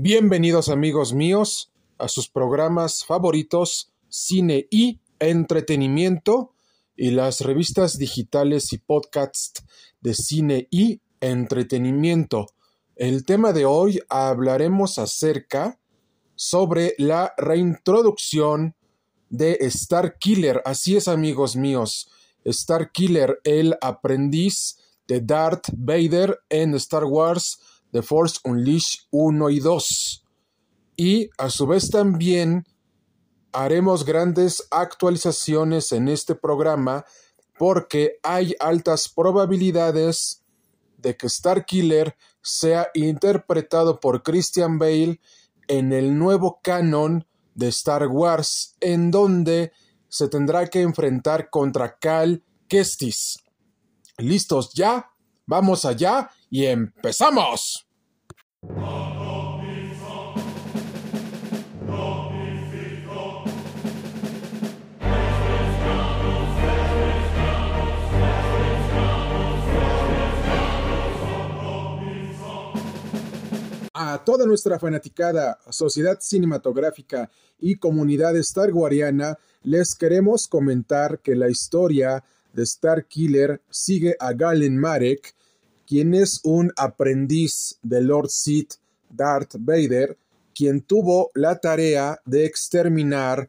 Bienvenidos amigos míos a sus programas favoritos Cine y Entretenimiento y las revistas digitales y podcasts de cine y entretenimiento. El tema de hoy hablaremos acerca sobre la reintroducción de Star Killer. Así es amigos míos, Star Killer, el aprendiz de Darth Vader en Star Wars The Force Unleashed 1 y 2. Y a su vez también haremos grandes actualizaciones en este programa porque hay altas probabilidades de que Star Killer sea interpretado por Christian Bale en el nuevo canon de Star Wars, en donde se tendrá que enfrentar contra Cal Kestis. ¿Listos ya? Vamos allá y empezamos. A toda nuestra fanaticada sociedad cinematográfica y comunidad Star Wariana, les queremos comentar que la historia de Star Killer sigue a Galen Marek, quien es un aprendiz de Lord Sith Darth Vader, quien tuvo la tarea de exterminar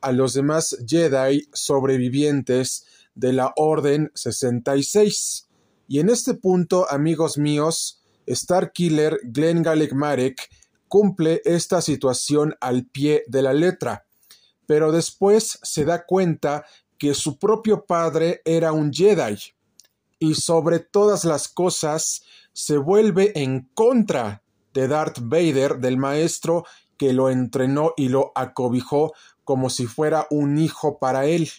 a los demás Jedi sobrevivientes de la Orden 66. Y en este punto, amigos míos, Star Killer Glenn Galek Marek cumple esta situación al pie de la letra, pero después se da cuenta que su propio padre era un Jedi y sobre todas las cosas se vuelve en contra de Darth Vader, del maestro que lo entrenó y lo acobijó como si fuera un hijo para él.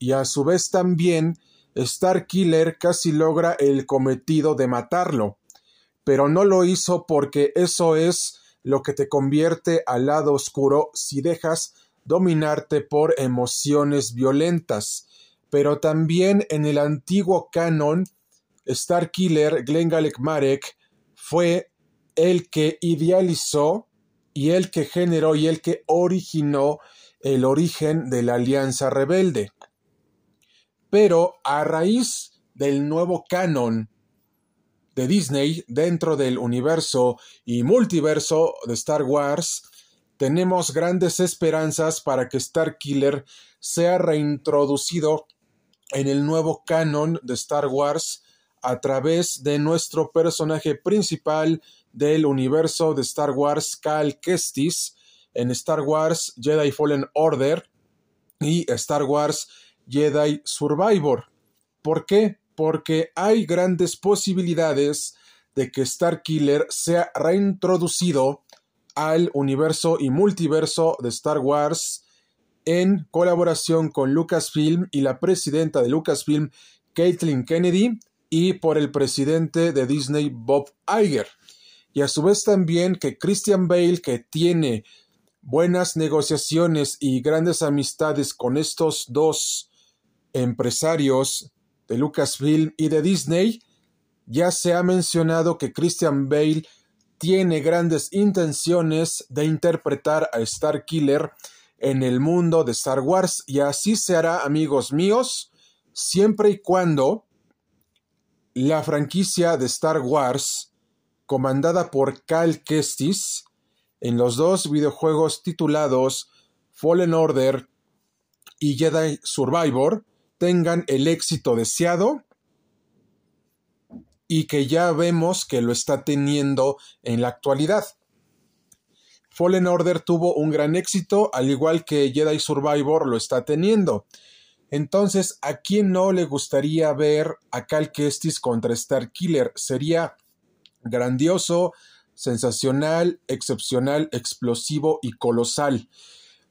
Y a su vez también Star Killer casi logra el cometido de matarlo, pero no lo hizo porque eso es lo que te convierte al lado oscuro si dejas dominarte por emociones violentas pero también en el antiguo canon, Star Killer Glenn Galek Marek fue el que idealizó y el que generó y el que originó el origen de la Alianza Rebelde. Pero a raíz del nuevo canon de Disney dentro del universo y multiverso de Star Wars, tenemos grandes esperanzas para que Star Killer sea reintroducido en el nuevo canon de Star Wars a través de nuestro personaje principal del universo de Star Wars, Cal Kestis, en Star Wars Jedi Fallen Order y Star Wars Jedi Survivor. ¿Por qué? Porque hay grandes posibilidades de que Star Killer sea reintroducido al universo y multiverso de Star Wars en colaboración con Lucasfilm y la presidenta de Lucasfilm, Caitlin Kennedy, y por el presidente de Disney, Bob Iger. Y a su vez también que Christian Bale, que tiene buenas negociaciones y grandes amistades con estos dos empresarios de Lucasfilm y de Disney, ya se ha mencionado que Christian Bale tiene grandes intenciones de interpretar a Star Killer en el mundo de Star Wars y así se hará, amigos míos, siempre y cuando la franquicia de Star Wars, comandada por Cal Kestis, en los dos videojuegos titulados Fallen Order y Jedi Survivor, tengan el éxito deseado y que ya vemos que lo está teniendo en la actualidad. Fallen Order tuvo un gran éxito, al igual que Jedi Survivor lo está teniendo. Entonces, ¿a quién no le gustaría ver a Cal Kestis contra Star Killer? Sería grandioso, sensacional, excepcional, explosivo y colosal.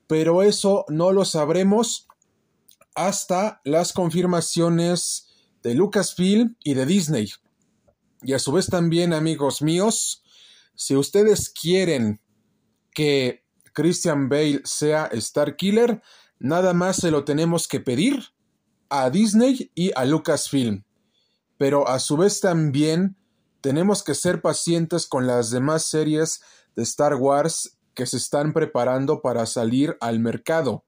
Pero eso no lo sabremos hasta las confirmaciones de Lucasfilm y de Disney. Y a su vez también, amigos míos, si ustedes quieren que Christian Bale sea Star Killer, nada más se lo tenemos que pedir a Disney y a Lucasfilm. Pero a su vez también tenemos que ser pacientes con las demás series de Star Wars que se están preparando para salir al mercado,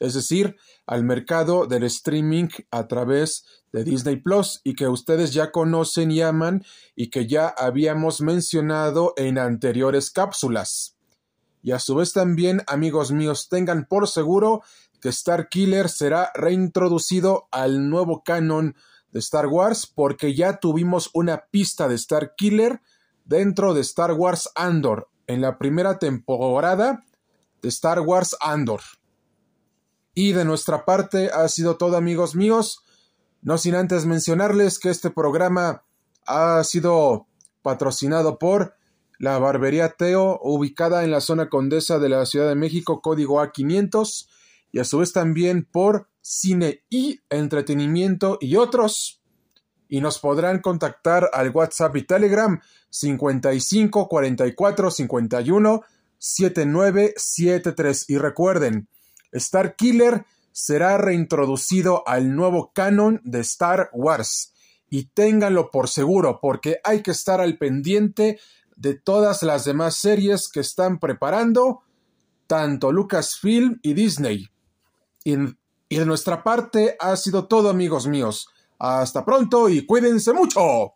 es decir, al mercado del streaming a través de Disney Plus y que ustedes ya conocen y aman y que ya habíamos mencionado en anteriores cápsulas. Y a su vez también, amigos míos, tengan por seguro que Star Killer será reintroducido al nuevo canon de Star Wars porque ya tuvimos una pista de Star Killer dentro de Star Wars Andor en la primera temporada de Star Wars Andor. Y de nuestra parte ha sido todo amigos míos, no sin antes mencionarles que este programa ha sido patrocinado por la Barbería Teo, ubicada en la zona condesa de la Ciudad de México, código A500, y a su vez también por Cine y Entretenimiento y otros. Y nos podrán contactar al WhatsApp y Telegram 55 44 51 7973. Y recuerden, Star Killer será reintroducido al nuevo canon de Star Wars. Y ténganlo por seguro, porque hay que estar al pendiente de todas las demás series que están preparando, tanto Lucasfilm y Disney. Y, de nuestra parte ha sido todo, amigos míos. Hasta pronto y cuídense mucho.